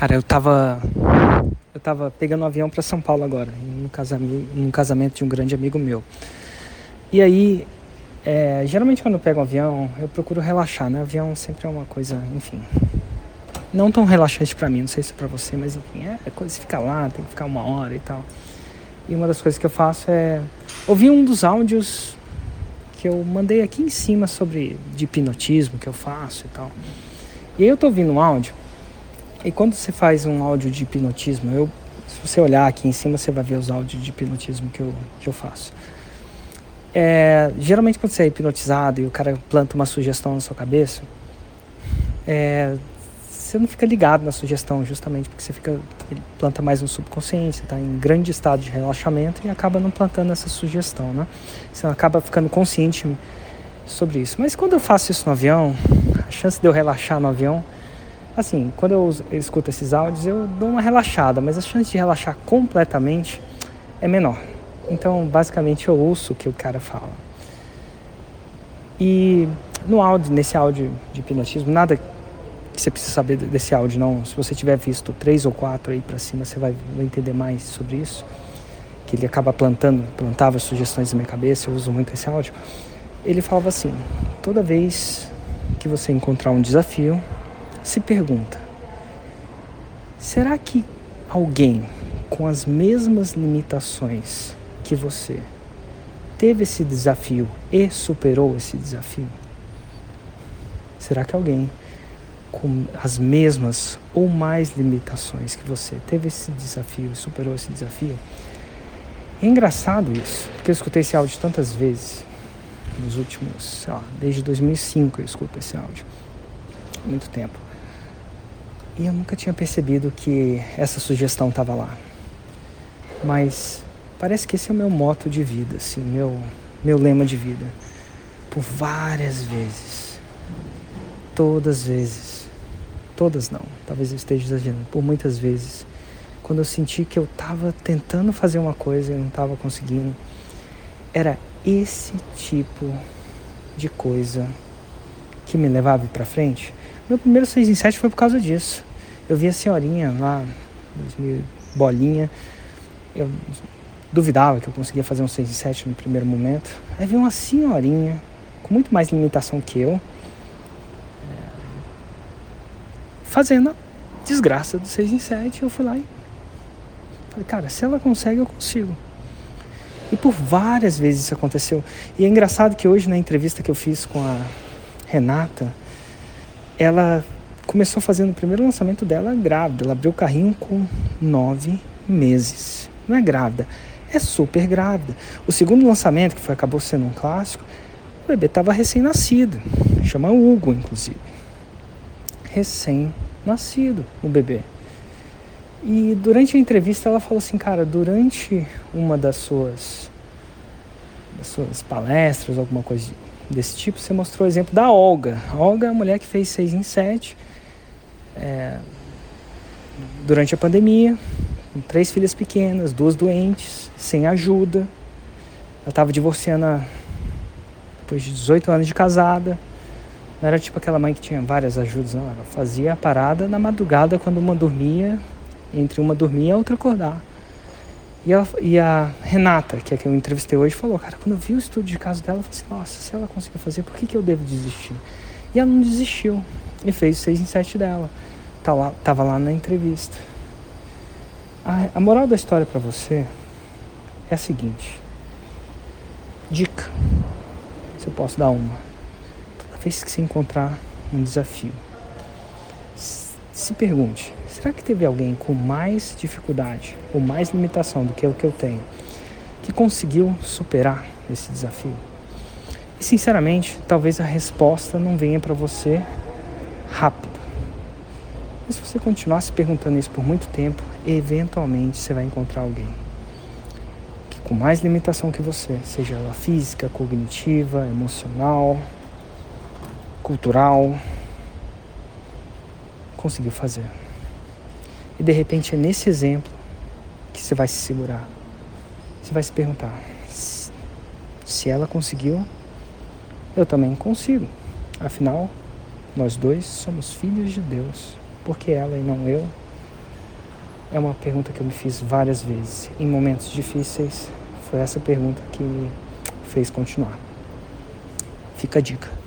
Cara, eu tava. Eu tava pegando um avião para São Paulo agora, num casamento, num casamento de um grande amigo meu. E aí, é, geralmente quando eu pego um avião, eu procuro relaxar, né? O avião sempre é uma coisa, enfim. Não tão relaxante para mim, não sei se é pra você, mas enfim, é, é coisa, ficar lá, tem que ficar uma hora e tal. E uma das coisas que eu faço é ouvir um dos áudios que eu mandei aqui em cima sobre de hipnotismo que eu faço e tal. E aí eu tô ouvindo um áudio e quando você faz um áudio de hipnotismo, eu, se você olhar aqui em cima, você vai ver os áudios de hipnotismo que eu, que eu faço. É, geralmente quando você é hipnotizado e o cara planta uma sugestão na sua cabeça, é, você não fica ligado na sugestão, justamente porque você fica ele planta mais no subconsciente, está em grande estado de relaxamento e acaba não plantando essa sugestão, né? Você acaba ficando consciente sobre isso. Mas quando eu faço isso no avião, a chance de eu relaxar no avião Assim, quando eu escuto esses áudios, eu dou uma relaxada, mas a chance de relaxar completamente é menor. Então, basicamente, eu ouço o que o cara fala. E no áudio, nesse áudio de hipnotismo, nada que você precisa saber desse áudio, não. Se você tiver visto três ou quatro aí para cima, você vai, vai entender mais sobre isso. Que ele acaba plantando, plantava sugestões na minha cabeça, eu uso muito esse áudio. Ele falava assim: toda vez que você encontrar um desafio, se pergunta: será que alguém com as mesmas limitações que você teve esse desafio e superou esse desafio? Será que alguém com as mesmas ou mais limitações que você teve esse desafio e superou esse desafio? É engraçado isso, porque eu escutei esse áudio tantas vezes nos últimos, sei lá, desde 2005 eu escuto esse áudio. Muito tempo. E eu nunca tinha percebido que essa sugestão estava lá. Mas parece que esse é o meu moto de vida, assim, meu, meu lema de vida. Por várias vezes. Todas as vezes. Todas não, talvez eu esteja exagerando. Por muitas vezes. Quando eu senti que eu estava tentando fazer uma coisa e não estava conseguindo. Era esse tipo de coisa que me levava para frente. Meu primeiro 6 em 7 foi por causa disso. Eu vi a senhorinha lá, bolinha. Eu duvidava que eu conseguia fazer um 6 e 7 no primeiro momento. Aí vi uma senhorinha com muito mais limitação que eu, fazendo a desgraça do 6 em 7. Eu fui lá e falei, cara, se ela consegue, eu consigo. E por várias vezes isso aconteceu. E é engraçado que hoje na entrevista que eu fiz com a Renata, ela começou fazendo o primeiro lançamento dela grávida. Ela abriu o carrinho com nove meses. Não é grávida, é super grávida. O segundo lançamento, que foi, acabou sendo um clássico, o bebê estava recém-nascido. Chama Hugo, inclusive. Recém-nascido, o bebê. E durante a entrevista ela falou assim, cara, durante uma das suas, das suas palestras, alguma coisa desse tipo, você mostrou o exemplo da Olga. A Olga é a mulher que fez seis em sete é, durante a pandemia, com três filhas pequenas, duas doentes, sem ajuda. Ela estava divorciando depois de 18 anos de casada. Não era tipo aquela mãe que tinha várias ajudas, não. Ela fazia a parada na madrugada quando uma dormia, entre uma dormia e a outra acordar. E, ela, e a Renata, que é que eu entrevistei hoje, falou: Cara, quando eu vi o estudo de caso dela, eu falei assim: Nossa, se ela conseguiu fazer, por que, que eu devo desistir? E ela não desistiu e fez 6 em 7 dela. Tá lá, tava lá na entrevista. A, a moral da história para você é a seguinte. Dica. Se eu posso dar uma. Toda vez que você encontrar um desafio, se pergunte: será que teve alguém com mais dificuldade ou mais limitação do que o que eu tenho que conseguiu superar esse desafio? E sinceramente, talvez a resposta não venha para você rápido. Mas se você continuar se perguntando isso por muito tempo, eventualmente você vai encontrar alguém que com mais limitação que você, seja ela física, cognitiva, emocional, cultural, conseguiu fazer. E de repente é nesse exemplo que você vai se segurar. Você vai se perguntar: se ela conseguiu, eu também consigo. Afinal, nós dois somos filhos de Deus, porque ela e não eu é uma pergunta que eu me fiz várias vezes. Em momentos difíceis, foi essa pergunta que me fez continuar. Fica a dica.